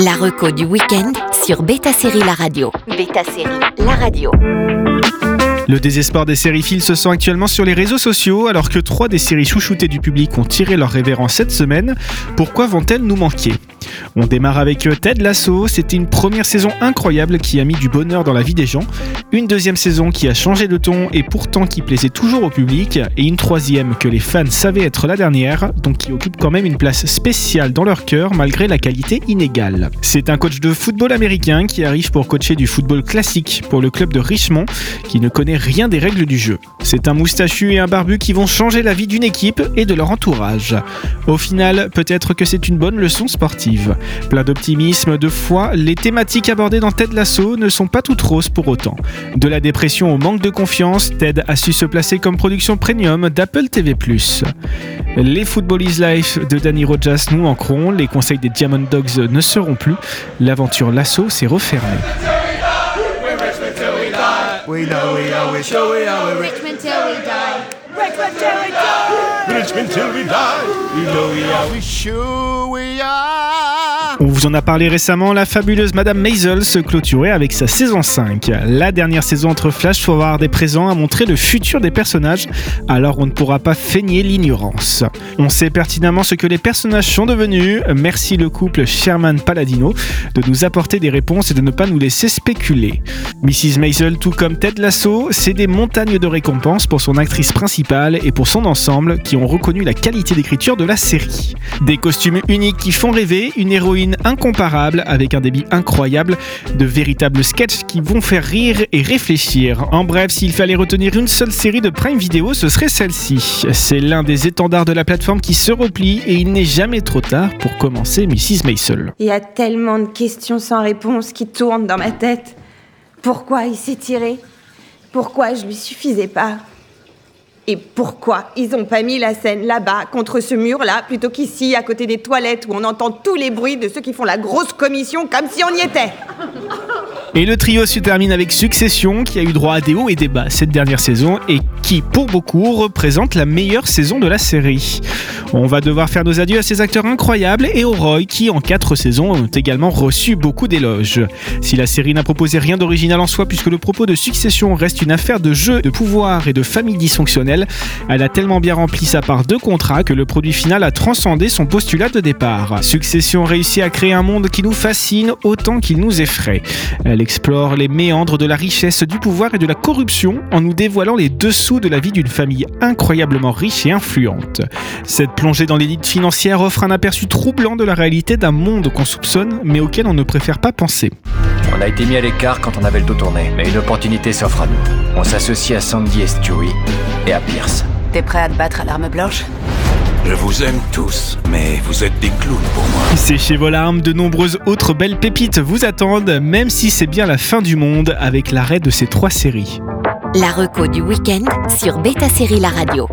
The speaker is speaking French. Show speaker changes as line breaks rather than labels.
La reco du week-end sur Beta Série La Radio. Beta Série La Radio.
Le désespoir des sériphiles se sent actuellement sur les réseaux sociaux alors que trois des séries chouchoutées du public ont tiré leur révérence cette semaine. Pourquoi vont-elles nous manquer? On démarre avec euh, Ted Lasso, c'était une première saison incroyable qui a mis du bonheur dans la vie des gens, une deuxième saison qui a changé de ton et pourtant qui plaisait toujours au public, et une troisième que les fans savaient être la dernière, donc qui occupe quand même une place spéciale dans leur cœur malgré la qualité inégale. C'est un coach de football américain qui arrive pour coacher du football classique pour le club de Richmond qui ne connaît rien des règles du jeu. C'est un moustachu et un barbu qui vont changer la vie d'une équipe et de leur entourage. Au final, peut-être que c'est une bonne leçon sportive. Plein d'optimisme, de foi, les thématiques abordées dans Ted Lasso ne sont pas toutes roses pour autant. De la dépression au manque de confiance, Ted a su se placer comme production premium d'Apple TV+. Les Football is Life de Danny Rojas nous manqueront, les conseils des Diamond Dogs ne seront plus, l'aventure Lasso s'est refermée. On vous en a parlé récemment, la fabuleuse Madame Maisel se clôturait avec sa saison 5. La dernière saison entre Flash Forward et présent a montré le futur des personnages, alors on ne pourra pas feigner l'ignorance. On sait pertinemment ce que les personnages sont devenus, merci le couple Sherman-Paladino de nous apporter des réponses et de ne pas nous laisser spéculer. Mrs. Maisel, tout comme Ted Lasso, c'est des montagnes de récompenses pour son actrice principale et pour son ensemble qui ont reconnu la qualité d'écriture de la série. Des costumes uniques qui font rêver, une héroïne incomparable avec un débit incroyable, de véritables sketchs qui vont faire rire et réfléchir. En bref, s'il fallait retenir une seule série de Prime Video, ce serait celle-ci. C'est l'un des étendards de la plateforme qui se replie et il n'est jamais trop tard pour commencer Mrs. Maisel.
Il y a tellement de questions sans réponse qui tournent dans ma tête. Pourquoi il s'est tiré? Pourquoi je lui suffisais pas? Et pourquoi ils ont pas mis la scène là-bas, contre ce mur-là, plutôt qu'ici, à côté des toilettes, où on entend tous les bruits de ceux qui font la grosse commission comme si on y était?
Et le trio se termine avec Succession, qui a eu droit à des hauts et des bas cette dernière saison et qui, pour beaucoup, représente la meilleure saison de la série. On va devoir faire nos adieux à ces acteurs incroyables et aux Roy, qui, en quatre saisons, ont également reçu beaucoup d'éloges. Si la série n'a proposé rien d'original en soi, puisque le propos de Succession reste une affaire de jeu, de pouvoir et de famille dysfonctionnelle, elle a tellement bien rempli sa part de contrat que le produit final a transcendé son postulat de départ. Succession réussit à créer un monde qui nous fascine autant qu'il nous effraie. Explore les méandres de la richesse, du pouvoir et de la corruption en nous dévoilant les dessous de la vie d'une famille incroyablement riche et influente. Cette plongée dans l'élite financière offre un aperçu troublant de la réalité d'un monde qu'on soupçonne mais auquel on ne préfère pas penser.
On a été mis à l'écart quand on avait le dos tourné, mais une opportunité s'offre à nous. On s'associe à Sandy et Stewie et à Pierce.
T'es prêt à te battre à l'arme blanche?
Je vous aime tous, mais vous êtes des clowns pour moi.
C'est chez Volarme, de nombreuses autres belles pépites vous attendent, même si c'est bien la fin du monde avec l'arrêt de ces trois séries.
La reco du week-end sur Beta Série La Radio.